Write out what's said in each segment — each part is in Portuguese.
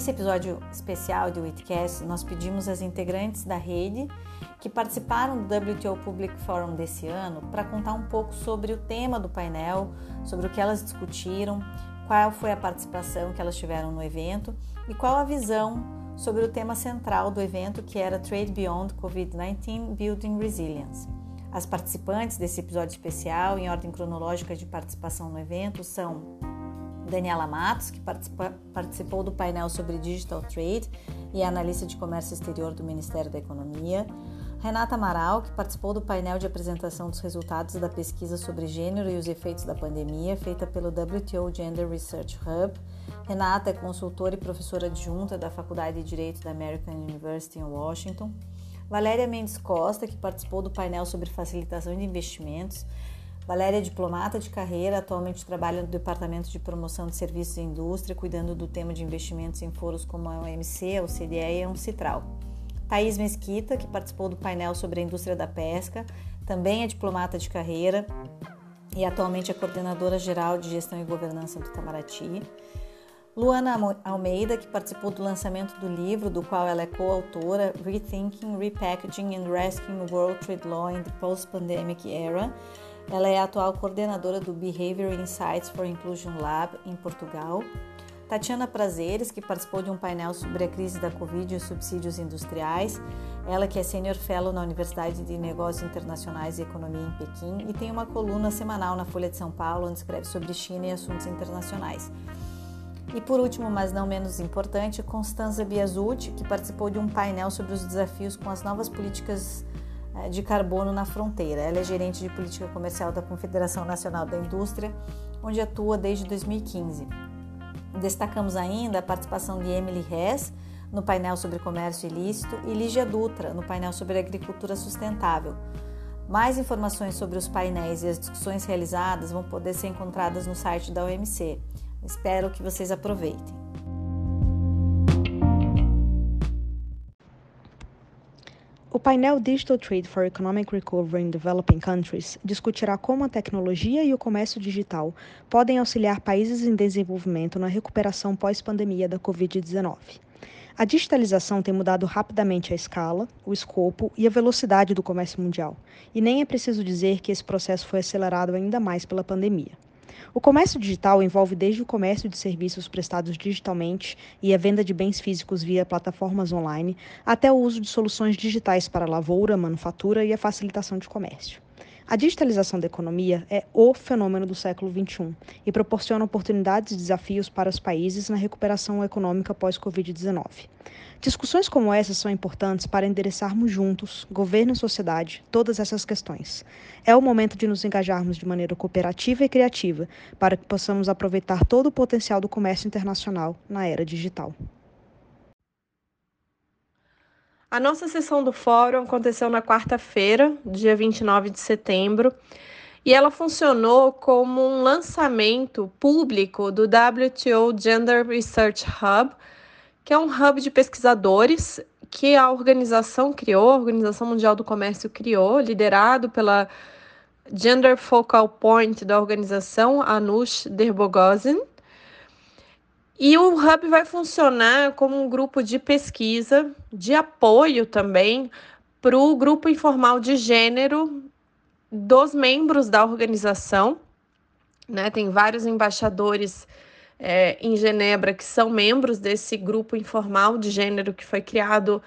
Nesse episódio especial do Witcast, nós pedimos às integrantes da rede que participaram do WTO Public Forum desse ano para contar um pouco sobre o tema do painel, sobre o que elas discutiram, qual foi a participação que elas tiveram no evento e qual a visão sobre o tema central do evento, que era Trade Beyond COVID-19 Building Resilience. As participantes desse episódio especial, em ordem cronológica de participação no evento, são Daniela Matos, que participou do painel sobre Digital Trade e é analista de comércio exterior do Ministério da Economia. Renata Amaral, que participou do painel de apresentação dos resultados da pesquisa sobre gênero e os efeitos da pandemia, feita pelo WTO Gender Research Hub. Renata é consultora e professora adjunta da Faculdade de Direito da American University em Washington. Valéria Mendes Costa, que participou do painel sobre facilitação de investimentos Valéria é diplomata de carreira, atualmente trabalha no Departamento de Promoção de Serviços e Indústria, cuidando do tema de investimentos em foros como a OMC, a OCDE e a Uncitral. Thaís Mesquita, que participou do painel sobre a indústria da pesca, também é diplomata de carreira e atualmente é coordenadora geral de gestão e governança do Itamaraty. Luana Almeida, que participou do lançamento do livro, do qual ela é coautora, Rethinking, Repackaging and Rescuing World Trade Law in the Post-Pandemic Era, ela é a atual coordenadora do Behavior Insights for Inclusion Lab em Portugal. Tatiana Prazeres, que participou de um painel sobre a crise da Covid e os subsídios industriais. Ela que é Senior Fellow na Universidade de Negócios Internacionais e Economia em Pequim e tem uma coluna semanal na Folha de São Paulo, onde escreve sobre China e assuntos internacionais. E por último, mas não menos importante, Constanza Biasucci, que participou de um painel sobre os desafios com as novas políticas de carbono na fronteira. Ela é gerente de política comercial da Confederação Nacional da Indústria, onde atua desde 2015. Destacamos ainda a participação de Emily Hess no painel sobre comércio ilícito e Lígia Dutra no painel sobre agricultura sustentável. Mais informações sobre os painéis e as discussões realizadas vão poder ser encontradas no site da OMC. Espero que vocês aproveitem. O painel Digital Trade for Economic Recovery in Developing Countries discutirá como a tecnologia e o comércio digital podem auxiliar países em desenvolvimento na recuperação pós-pandemia da Covid-19. A digitalização tem mudado rapidamente a escala, o escopo e a velocidade do comércio mundial, e nem é preciso dizer que esse processo foi acelerado ainda mais pela pandemia. O comércio digital envolve desde o comércio de serviços prestados digitalmente e a venda de bens físicos via plataformas online, até o uso de soluções digitais para lavoura, manufatura e a facilitação de comércio. A digitalização da economia é o fenômeno do século XXI e proporciona oportunidades e desafios para os países na recuperação econômica pós-Covid-19. Discussões como essas são importantes para endereçarmos juntos, governo e sociedade, todas essas questões. É o momento de nos engajarmos de maneira cooperativa e criativa para que possamos aproveitar todo o potencial do comércio internacional na era digital. A nossa sessão do fórum aconteceu na quarta-feira, dia 29 de setembro, e ela funcionou como um lançamento público do WTO Gender Research Hub, que é um hub de pesquisadores que a organização criou, a Organização Mundial do Comércio criou, liderado pela Gender Focal Point da organização, Anush Derbogozin. E o Hub vai funcionar como um grupo de pesquisa, de apoio também para o grupo informal de gênero dos membros da organização. Né? Tem vários embaixadores é, em Genebra que são membros desse grupo informal de gênero que foi criado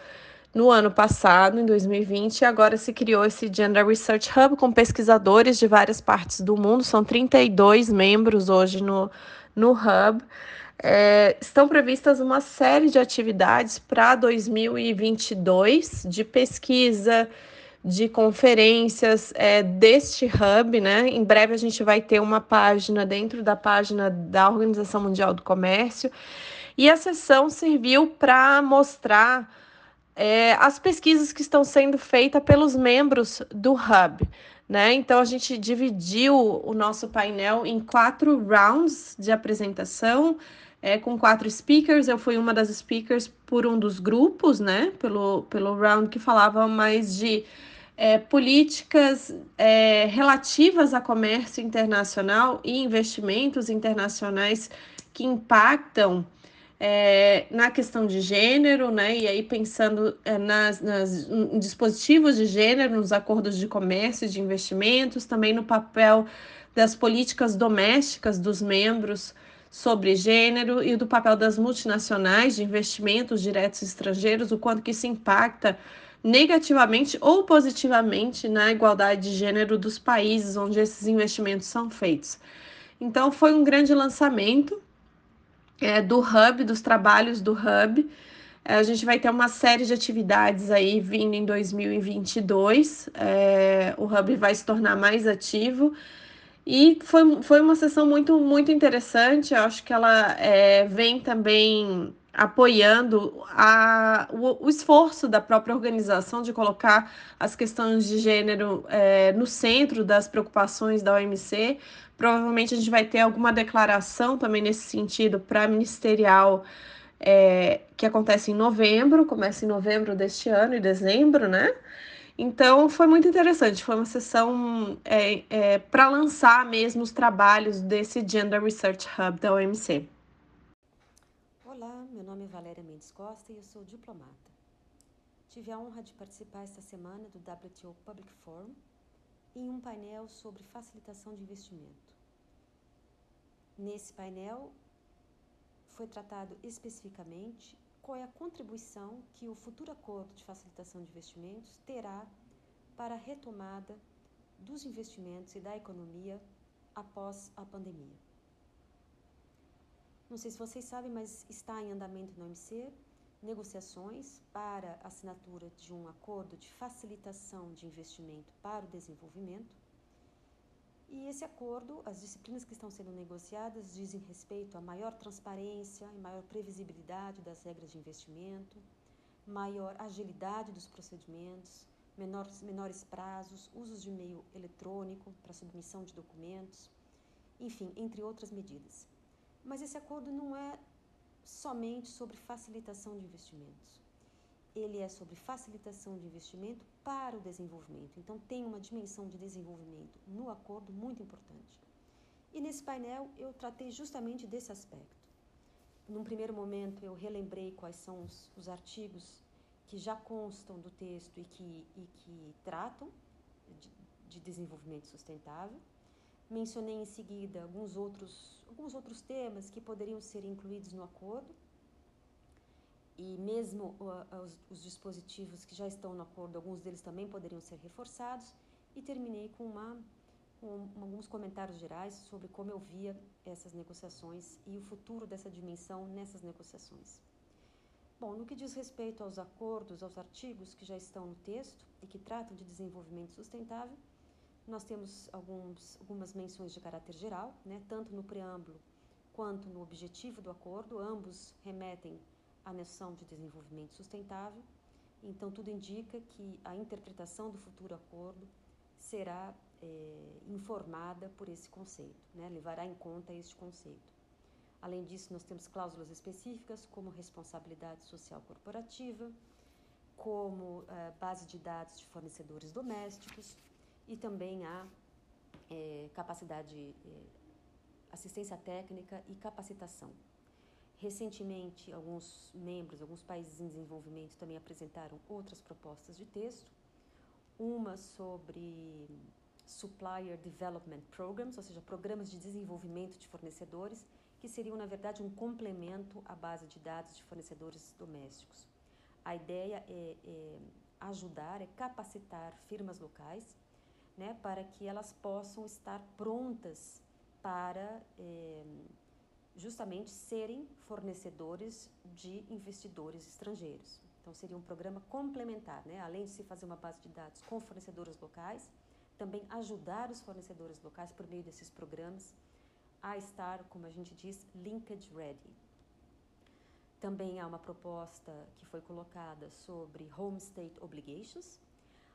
no ano passado, em 2020, e agora se criou esse Gender Research Hub com pesquisadores de várias partes do mundo, são 32 membros hoje no, no Hub. É, estão previstas uma série de atividades para 2022 de pesquisa, de conferências é, deste hub, né? Em breve a gente vai ter uma página dentro da página da Organização Mundial do Comércio. E a sessão serviu para mostrar é, as pesquisas que estão sendo feitas pelos membros do hub. Né? Então a gente dividiu o nosso painel em quatro rounds de apresentação, é, com quatro speakers. Eu fui uma das speakers por um dos grupos, né? Pelo, pelo round que falava mais de é, políticas é, relativas a comércio internacional e investimentos internacionais que impactam é, na questão de gênero, né? E aí pensando é, nas, nas dispositivos de gênero, nos acordos de comércio e de investimentos, também no papel das políticas domésticas dos membros sobre gênero e do papel das multinacionais de investimentos diretos estrangeiros, o quanto que isso impacta negativamente ou positivamente na igualdade de gênero dos países onde esses investimentos são feitos. Então, foi um grande lançamento é, do Hub, dos trabalhos do Hub. É, a gente vai ter uma série de atividades aí vindo em 2022. É, o Hub vai se tornar mais ativo. E foi, foi uma sessão muito, muito interessante. Eu acho que ela é, vem também apoiando a, o, o, esforço da própria organização de colocar as questões de gênero é, no centro das preocupações da OMC. Provavelmente a gente vai ter alguma declaração também nesse sentido para ministerial é, que acontece em novembro, começa em novembro deste ano e dezembro, né? Então foi muito interessante, foi uma sessão é, é para lançar mesmo os trabalhos desse Gender Research Hub da OMC. Olá, meu nome é Valéria Mendes Costa e eu sou diplomata. Tive a honra de participar esta semana do WTO Public Forum em um painel sobre facilitação de investimento. Nesse painel foi tratado especificamente qual é a contribuição que o futuro acordo de facilitação de investimentos terá para a retomada dos investimentos e da economia após a pandemia. Não sei se vocês sabem, mas está em andamento no OMC negociações para assinatura de um acordo de facilitação de investimento para o desenvolvimento. E esse acordo, as disciplinas que estão sendo negociadas dizem respeito a maior transparência e maior previsibilidade das regras de investimento, maior agilidade dos procedimentos, menores, menores prazos, usos de meio eletrônico para submissão de documentos, enfim, entre outras medidas. Mas esse acordo não é somente sobre facilitação de investimentos. Ele é sobre facilitação de investimento para o desenvolvimento. Então, tem uma dimensão de desenvolvimento no acordo muito importante. E nesse painel eu tratei justamente desse aspecto. Num primeiro momento, eu relembrei quais são os, os artigos que já constam do texto e que, e que tratam de, de desenvolvimento sustentável. Mencionei em seguida alguns outros, alguns outros temas que poderiam ser incluídos no acordo. E mesmo os, os, dispositivos que já estão no acordo, alguns deles também poderiam ser reforçados. E terminei com, uma, com alguns comentários gerais sobre como eu via essas negociações e o futuro dessa dimensão nessas negociações. Bom, no que diz respeito aos acordos, aos artigos que já estão no texto e que tratam de desenvolvimento sustentável, nós temos alguns, algumas menções de caráter geral, né, tanto no preâmbulo quanto no objetivo do acordo, ambos remetem à noção de desenvolvimento sustentável. Então, tudo indica que a interpretação do futuro acordo será é, informada por esse conceito, né, levará em conta este conceito. Além disso, nós temos cláusulas específicas, como responsabilidade social corporativa, como é, base de dados de fornecedores domésticos, e também a é, capacidade, é, assistência técnica e capacitação. Recentemente, alguns membros, alguns países em desenvolvimento também apresentaram outras propostas de texto, uma sobre Supplier Development Programs, ou seja, programas de desenvolvimento de fornecedores, que seriam, na verdade, um complemento à base de dados de fornecedores domésticos. A ideia é, é ajudar, é capacitar firmas locais né, para que elas possam estar prontas para é, justamente serem fornecedores de investidores estrangeiros. Então, seria um programa complementar, né? além de se fazer uma base de dados com fornecedores locais, também ajudar os fornecedores locais por meio desses programas a estar, como a gente diz, linkage ready. Também há uma proposta que foi colocada sobre home state obligations.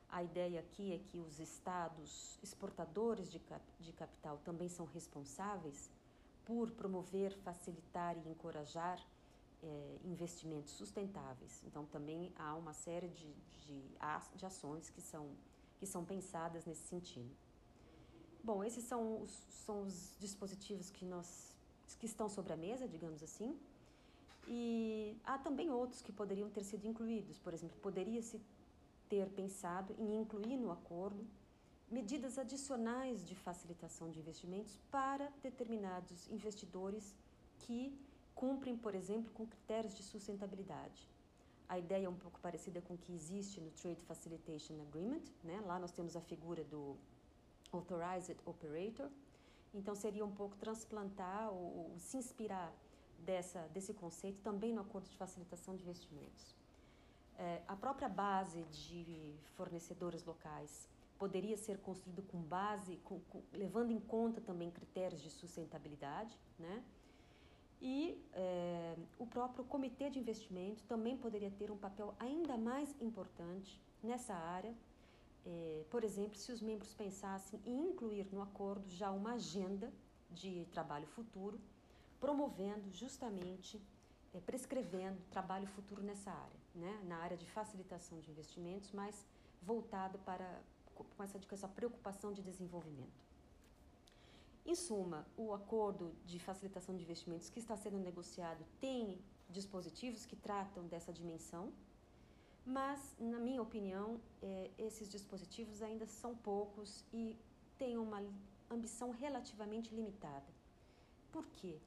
A ideia aqui é que os estados exportadores de, cap de capital também são responsáveis por promover, facilitar e encorajar é, investimentos sustentáveis. Então, também há uma série de, de, de ações que são, que são pensadas nesse sentido. Bom, esses são os, são os dispositivos que, nós, que estão sobre a mesa, digamos assim. E há também outros que poderiam ter sido incluídos. Por exemplo, poderia-se ter pensado em incluir no acordo medidas adicionais de facilitação de investimentos para determinados investidores que cumprem, por exemplo, com critérios de sustentabilidade. A ideia é um pouco parecida com o que existe no Trade Facilitation Agreement. Né? Lá nós temos a figura do Authorized Operator. Então, seria um pouco transplantar ou, ou se inspirar dessa, desse conceito também no acordo de facilitação de investimentos. É, a própria base de fornecedores locais poderia ser construído com base, com, com, levando em conta também critérios de sustentabilidade, né? E é, o próprio comitê de investimento também poderia ter um papel ainda mais importante nessa área. É, por exemplo, se os membros pensassem em incluir no acordo já uma agenda de trabalho futuro, promovendo justamente, é, prescrevendo trabalho futuro nessa área, né? na área de facilitação de investimentos, mas voltado para com essa, com essa preocupação de desenvolvimento. Em suma, o acordo de facilitação de investimentos que está sendo negociado tem dispositivos que tratam dessa dimensão, mas, na minha opinião, é, esses dispositivos ainda são poucos e têm uma ambição relativamente limitada. Por quê?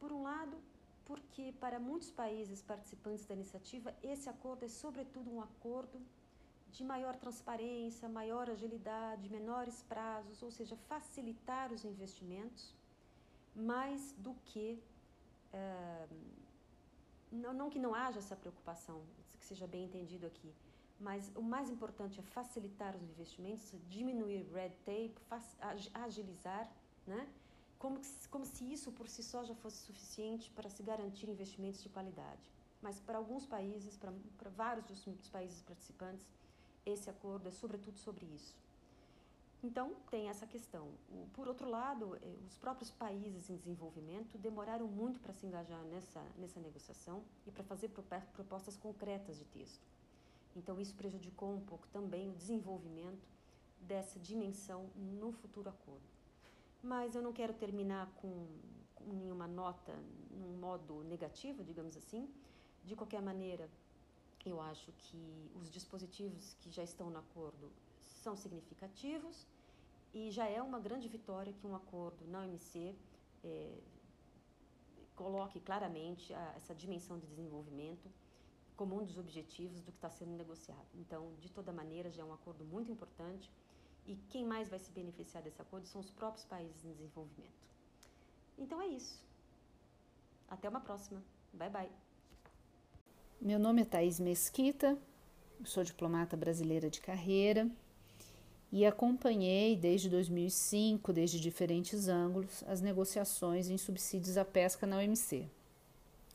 Por um lado, porque para muitos países participantes da iniciativa, esse acordo é, sobretudo, um acordo de maior transparência, maior agilidade, menores prazos, ou seja, facilitar os investimentos, mais do que. É, não, não que não haja essa preocupação, que seja bem entendido aqui, mas o mais importante é facilitar os investimentos, diminuir red tape, agilizar, né? como, como se isso por si só já fosse suficiente para se garantir investimentos de qualidade. Mas para alguns países, para, para vários dos países participantes, esse acordo é sobretudo sobre isso. Então, tem essa questão. Por outro lado, eh, os próprios países em desenvolvimento demoraram muito para se engajar nessa, nessa negociação e para fazer propostas concretas de texto. Então, isso prejudicou um pouco também o desenvolvimento dessa dimensão no futuro acordo. Mas eu não quero terminar com, com nenhuma nota num modo negativo, digamos assim. De qualquer maneira, eu acho que os dispositivos que já estão no acordo são significativos e já é uma grande vitória que um acordo na OMC é, coloque claramente a, essa dimensão de desenvolvimento como um dos objetivos do que está sendo negociado. Então, de toda maneira, já é um acordo muito importante e quem mais vai se beneficiar desse acordo são os próprios países em desenvolvimento. Então é isso. Até uma próxima. Bye bye. Meu nome é Thaís Mesquita, sou diplomata brasileira de carreira e acompanhei desde 2005, desde diferentes ângulos, as negociações em subsídios à pesca na OMC.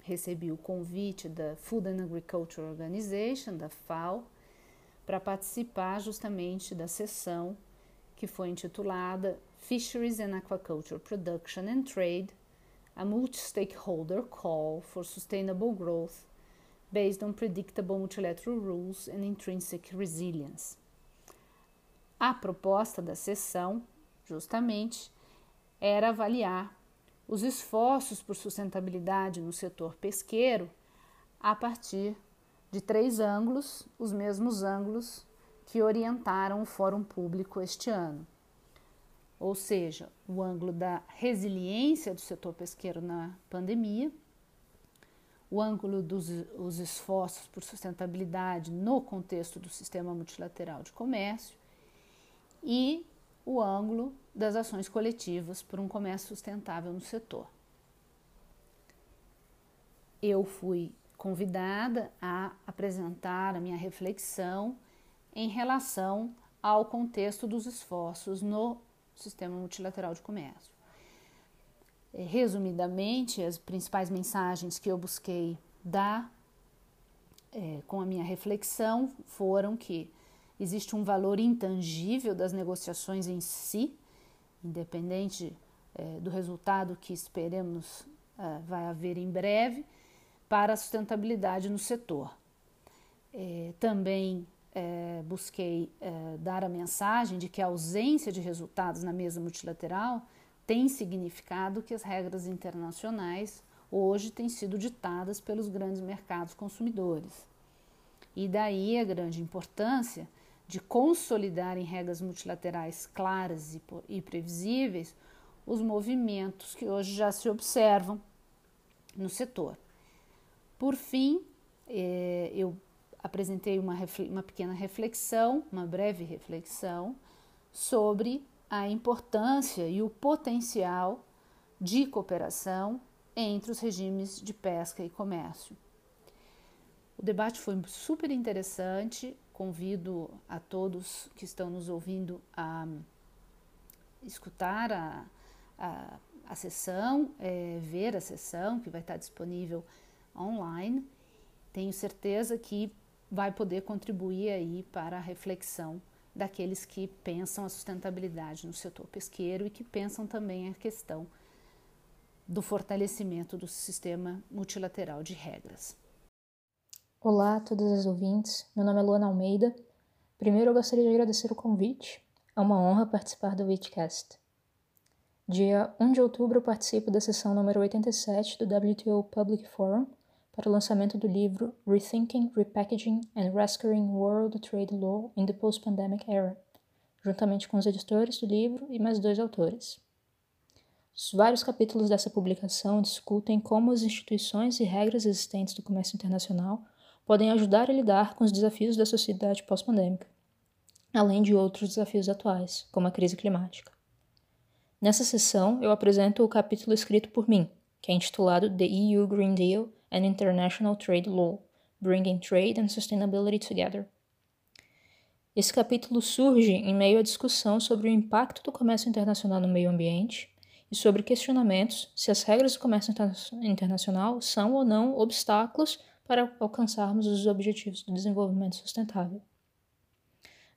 Recebi o convite da Food and Agriculture Organization, da FAO, para participar justamente da sessão que foi intitulada Fisheries and Aquaculture Production and Trade: A Multi-Stakeholder Call for Sustainable Growth based on predictable multilateral rules and intrinsic resilience. A proposta da sessão, justamente, era avaliar os esforços por sustentabilidade no setor pesqueiro a partir de três ângulos, os mesmos ângulos que orientaram o Fórum Público este ano. Ou seja, o ângulo da resiliência do setor pesqueiro na pandemia, o ângulo dos os esforços por sustentabilidade no contexto do sistema multilateral de comércio e o ângulo das ações coletivas por um comércio sustentável no setor. Eu fui convidada a apresentar a minha reflexão em relação ao contexto dos esforços no sistema multilateral de comércio. É, resumidamente, as principais mensagens que eu busquei dar é, com a minha reflexão foram que existe um valor intangível das negociações em si, independente é, do resultado que esperemos é, vai haver em breve, para a sustentabilidade no setor. É, também é, busquei dar a mensagem de que a ausência de resultados na mesa multilateral tem significado que as regras internacionais hoje têm sido ditadas pelos grandes mercados consumidores. E daí a grande importância de consolidar em regras multilaterais claras e, previsíveis os movimentos que hoje já se observam no setor. Por fim, é, eu apresentei uma, uma pequena reflexão, uma breve reflexão, sobre a importância e o potencial de cooperação entre os regimes de pesca e comércio. O debate foi super interessante. Convido a todos que estão nos ouvindo a escutar a, a, a sessão, é, ver a sessão que vai estar disponível online. Tenho certeza que vai poder contribuir aí para a reflexão daqueles que pensam a sustentabilidade no setor pesqueiro e que pensam também a questão do fortalecimento do sistema multilateral de regras. Olá a todas as ouvintes, meu nome é Luana Almeida. Primeiro eu gostaria de agradecer o convite, é uma honra participar do Witcast. Dia 1 de outubro eu participo da sessão número 87 do WTO Public Forum, para o lançamento do livro Rethinking, Repackaging and Rescuing World Trade Law in the Post-Pandemic Era, juntamente com os editores do livro e mais dois autores. Os vários capítulos dessa publicação discutem como as instituições e regras existentes do comércio internacional podem ajudar a lidar com os desafios da sociedade pós-pandêmica, além de outros desafios atuais, como a crise climática. Nessa sessão, eu apresento o capítulo escrito por mim, que é intitulado The EU Green Deal and International Trade Law, Bringing Trade and Sustainability Together. Esse capítulo surge em meio à discussão sobre o impacto do comércio internacional no meio ambiente e sobre questionamentos se as regras do comércio internacional são ou não obstáculos para alcançarmos os objetivos do desenvolvimento sustentável.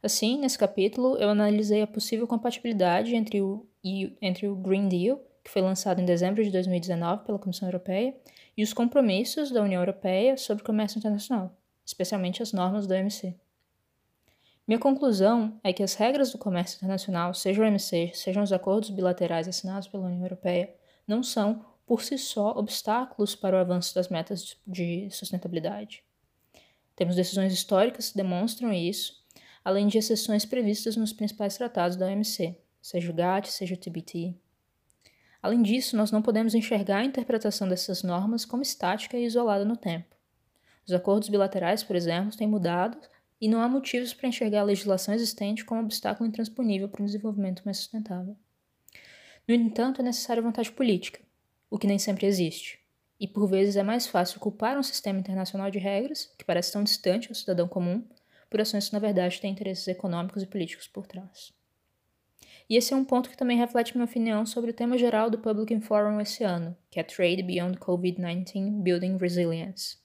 Assim, nesse capítulo, eu analisei a possível compatibilidade entre o, entre o Green Deal, que foi lançado em dezembro de 2019 pela Comissão Europeia, e os compromissos da União Europeia sobre comércio internacional, especialmente as normas do OMC. Minha conclusão é que as regras do comércio internacional, seja o OMC, sejam os acordos bilaterais assinados pela União Europeia, não são, por si só, obstáculos para o avanço das metas de sustentabilidade. Temos decisões históricas que demonstram isso, além de exceções previstas nos principais tratados da OMC, seja o GATT, seja o TBT, Além disso, nós não podemos enxergar a interpretação dessas normas como estática e isolada no tempo. Os acordos bilaterais, por exemplo, têm mudado e não há motivos para enxergar a legislação existente como obstáculo intransponível para um desenvolvimento mais sustentável. No entanto, é necessária vontade política, o que nem sempre existe. E por vezes é mais fácil culpar um sistema internacional de regras, que parece tão distante ao cidadão comum, por ações que na verdade têm interesses econômicos e políticos por trás. E esse é um ponto que também reflete minha opinião sobre o tema geral do Public Forum esse ano, que é Trade Beyond COVID-19 Building Resilience.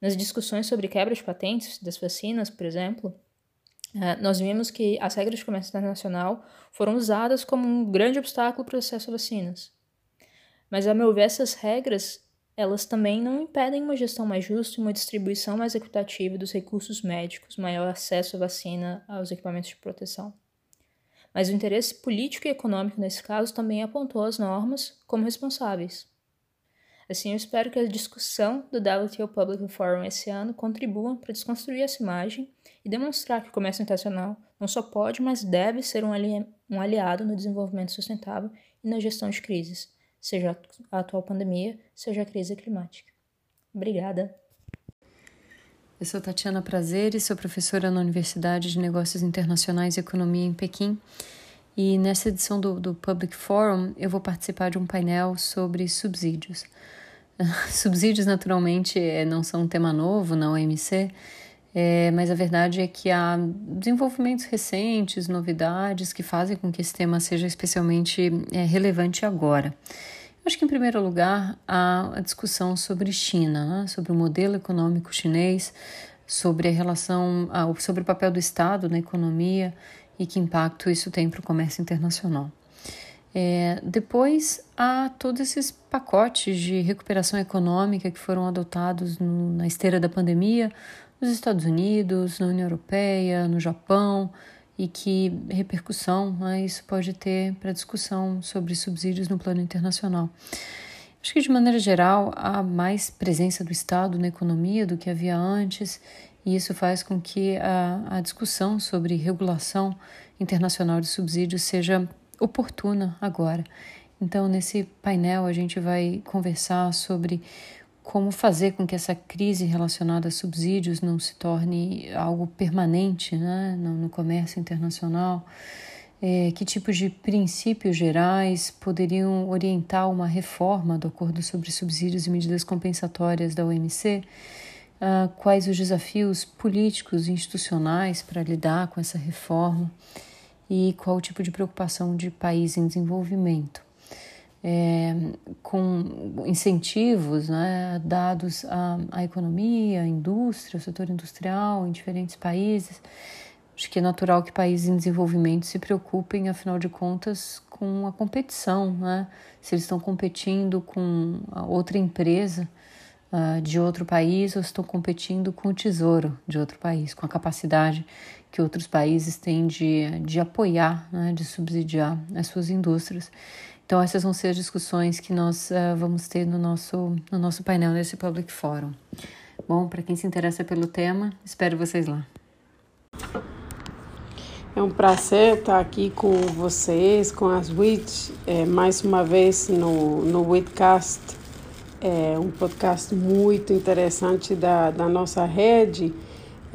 Nas discussões sobre quebra de patentes das vacinas, por exemplo, eh, nós vimos que as regras de comércio internacional foram usadas como um grande obstáculo para o acesso a vacinas. Mas, a meu ver, essas regras elas também não impedem uma gestão mais justa e uma distribuição mais equitativa dos recursos médicos, maior acesso à vacina, aos equipamentos de proteção mas o interesse político e econômico nesse caso também apontou as normas como responsáveis. Assim, eu espero que a discussão do WTO Public Forum esse ano contribua para desconstruir essa imagem e demonstrar que o comércio internacional não só pode, mas deve ser um, ali um aliado no desenvolvimento sustentável e na gestão de crises, seja a atual pandemia, seja a crise climática. Obrigada! Eu sou Tatiana Prazer e sou professora na Universidade de Negócios Internacionais e Economia em Pequim. E nessa edição do, do Public Forum eu vou participar de um painel sobre subsídios. Subsídios, naturalmente, é, não são um tema novo na OMC, é, mas a verdade é que há desenvolvimentos recentes, novidades que fazem com que esse tema seja especialmente é, relevante agora. Acho que, em primeiro lugar, há a discussão sobre China, né? sobre o modelo econômico chinês, sobre a relação, sobre o papel do Estado na economia e que impacto isso tem para o comércio internacional. É, depois há todos esses pacotes de recuperação econômica que foram adotados no, na esteira da pandemia nos Estados Unidos, na União Europeia, no Japão e que repercussão né, isso pode ter para discussão sobre subsídios no plano internacional. Acho que de maneira geral há mais presença do Estado na economia do que havia antes e isso faz com que a, a discussão sobre regulação internacional de subsídios seja oportuna agora. Então, nesse painel, a gente vai conversar sobre como fazer com que essa crise relacionada a subsídios não se torne algo permanente né, no, comércio internacional. É, que tipos de princípios gerais poderiam orientar uma reforma do Acordo sobre Subsídios e Medidas Compensatórias da OMC? Uh, quais os desafios políticos e institucionais para lidar com essa reforma? e qual o tipo de preocupação de país em desenvolvimento. É, com incentivos né, dados à, à economia, à indústria, ao setor industrial em diferentes países. Acho que é natural que países em desenvolvimento se preocupem, afinal de contas, com a competição, né? se eles estão competindo com outra empresa uh, de outro país ou estão competindo com o tesouro de outro país, com a capacidade que outros países têm de, de apoiar, né, de subsidiar as suas indústrias. Então, essas vão ser as discussões que nós uh, vamos ter no nosso, no nosso painel nesse Public Forum. Bom, para quem se interessa pelo tema, espero vocês lá. É um prazer estar aqui com vocês, com as WIT, é, mais uma vez no, no WITcast, é um podcast muito interessante da, da nossa rede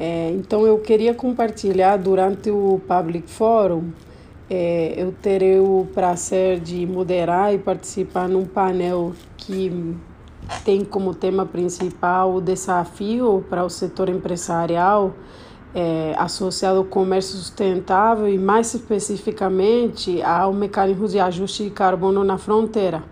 é, então eu queria compartilhar durante o Public Forum. É, eu terei o prazer de moderar e participar num painel que tem como tema principal o desafio para o setor empresarial é, associado ao comércio sustentável e mais especificamente ao mecanismo de ajuste de carbono na fronteira.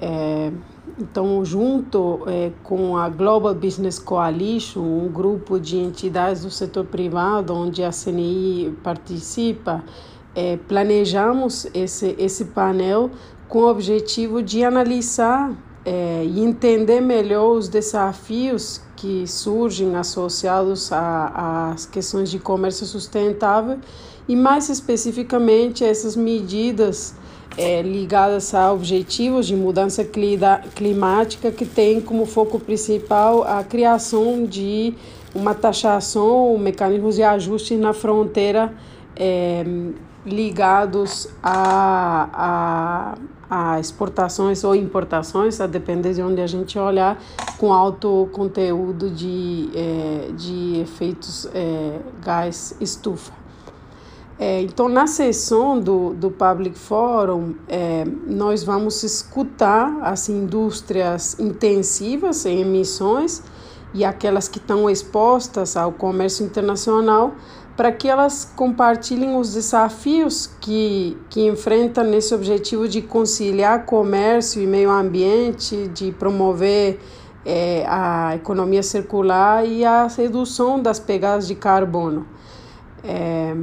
É, então, junto é, com a Global Business Coalition, um grupo de entidades do setor privado, onde a CNI participa, é, planejamos esse, esse painel com o objetivo de analisar é, e entender melhor os desafios que surgem associados às questões de comércio sustentável e, mais especificamente, essas medidas é, ligadas a objetivos de mudança climática que tem como foco principal a criação de uma taxação, mecanismos de ajuste na fronteira é, ligados a, a, a, exportações ou importações, a depender de onde a gente olhar, com alto conteúdo de, é, de efeitos é, gás estufa. É, então, na sessão do, do Public Forum, é, nós vamos escutar as indústrias intensivas em emissões e aquelas que estão expostas ao comércio internacional para que elas compartilhem os desafios que, que enfrentam nesse objetivo de conciliar comércio e meio ambiente, de promover é, a economia circular e a redução das pegadas de carbono. É,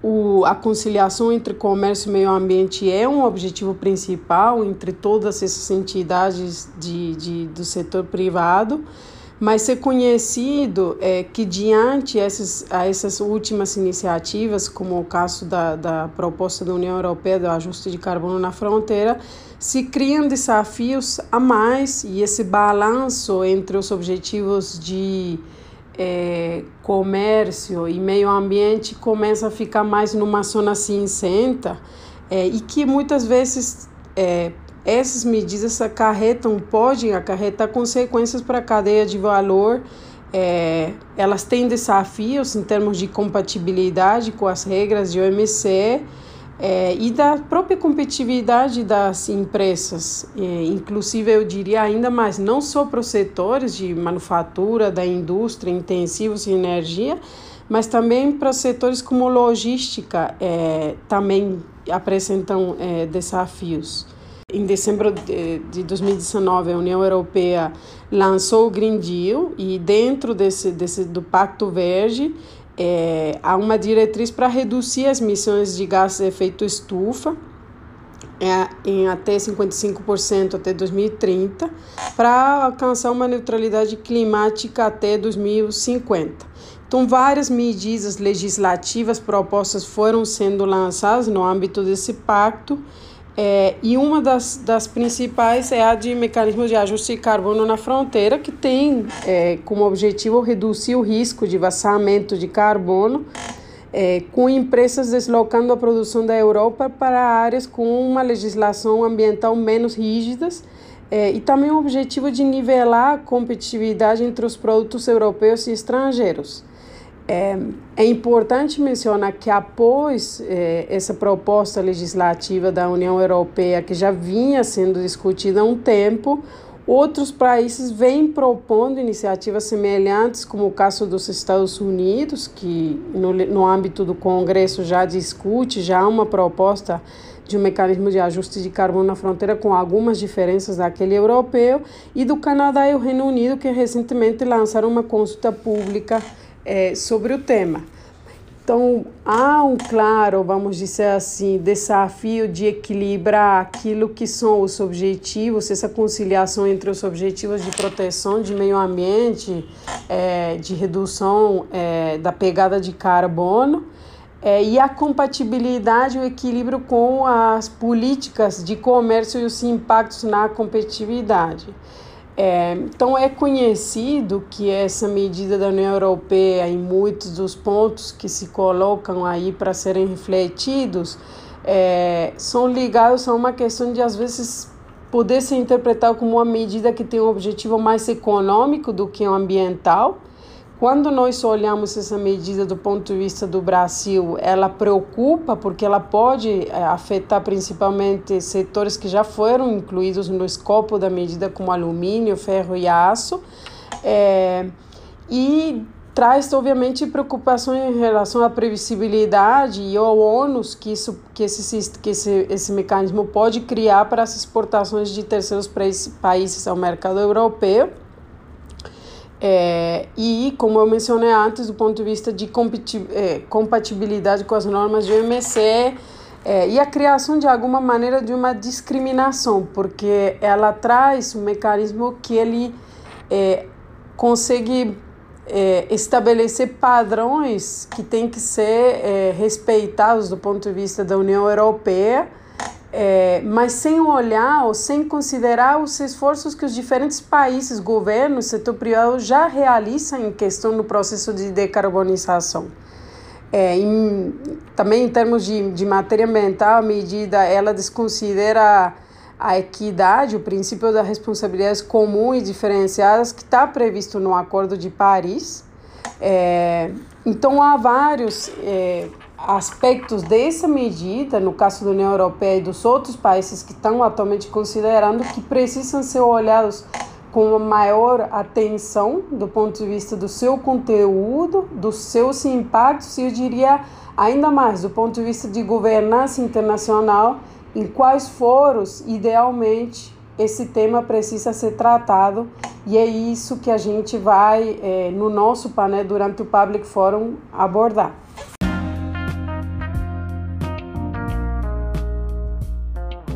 o, a conciliação entre comércio e meio ambiente é um objetivo principal entre todas essas entidades de, de, do setor privado, mas ser conhecido é que, diante essas, a essas últimas iniciativas, como o caso da, da proposta da União Europeia do ajuste de carbono na fronteira, se criam desafios a mais e esse balanço entre os objetivos de é, comércio e meio ambiente começa a ficar mais numa zona cinzenta é, e que muitas vezes é, essas medidas acarretam, podem acarretar consequências para a cadeia de valor. É, elas têm desafios em termos de compatibilidade com as regras de OMC, é, e da própria competitividade das empresas, é, inclusive eu diria ainda mais, não só para os setores de manufatura, da indústria, intensivos em energia, mas também para setores como logística, é, também apresentam é, desafios. Em dezembro de, de 2019, a União Europeia lançou o Green Deal e dentro desse, desse do Pacto Verde é, há uma diretriz para reduzir as emissões de gases de efeito estufa é, em até 55% até 2030, para alcançar uma neutralidade climática até 2050. Então, várias medidas legislativas propostas foram sendo lançadas no âmbito desse pacto é, e uma das, das principais é a de mecanismos de ajuste de carbono na fronteira, que tem é, como objetivo reduzir o risco de vazamento de carbono, é, com empresas deslocando a produção da Europa para áreas com uma legislação ambiental menos rígidas, é, e também o objetivo de nivelar a competitividade entre os produtos europeus e estrangeiros. É, é importante mencionar que após é, essa proposta legislativa da União Europeia, que já vinha sendo discutida há um tempo, outros países vêm propondo iniciativas semelhantes, como o caso dos Estados Unidos, que no, no âmbito do Congresso já discute, já uma proposta de um mecanismo de ajuste de carbono na fronteira com algumas diferenças daquele europeu, e do Canadá e o Reino Unido, que recentemente lançaram uma consulta pública é, sobre o tema. Então, há um claro, vamos dizer assim, desafio de equilibrar aquilo que são os objetivos, essa conciliação entre os objetivos de proteção de meio ambiente, é, de redução é, da pegada de carbono, é, e a compatibilidade, o equilíbrio com as políticas de comércio e os impactos na competitividade. É, então é conhecido que essa medida da União Europeia em muitos dos pontos que se colocam aí para serem refletidos é, são ligados a uma questão de às vezes poder ser interpretado como uma medida que tem um objetivo mais econômico do que ambiental quando nós olhamos essa medida do ponto de vista do Brasil, ela preocupa porque ela pode é, afetar principalmente setores que já foram incluídos no escopo da medida, como alumínio, ferro e aço, é, e traz obviamente preocupações em relação à previsibilidade e ao ônus que isso que esse que esse, esse mecanismo pode criar para as exportações de terceiros países ao mercado europeu é, e, como eu mencionei antes, do ponto de vista de é, compatibilidade com as normas do OMC é, e a criação de alguma maneira de uma discriminação, porque ela traz um mecanismo que ele é, consegue é, estabelecer padrões que têm que ser é, respeitados do ponto de vista da União Europeia é, mas sem olhar ou sem considerar os esforços que os diferentes países, governos, setor privado já realizam em questão do processo de decarbonização. É, em, também em termos de, de matéria ambiental, a medida ela desconsidera a equidade, o princípio das responsabilidades comuns e diferenciadas que está previsto no Acordo de Paris. É, então há vários é, aspectos dessa medida, no caso da União Europeia e dos outros países que estão atualmente considerando, que precisam ser olhados com uma maior atenção do ponto de vista do seu conteúdo, dos seus impactos e eu diria ainda mais do ponto de vista de governança internacional, em quais foros idealmente esse tema precisa ser tratado e é isso que a gente vai é, no nosso painel durante o Public Forum abordar.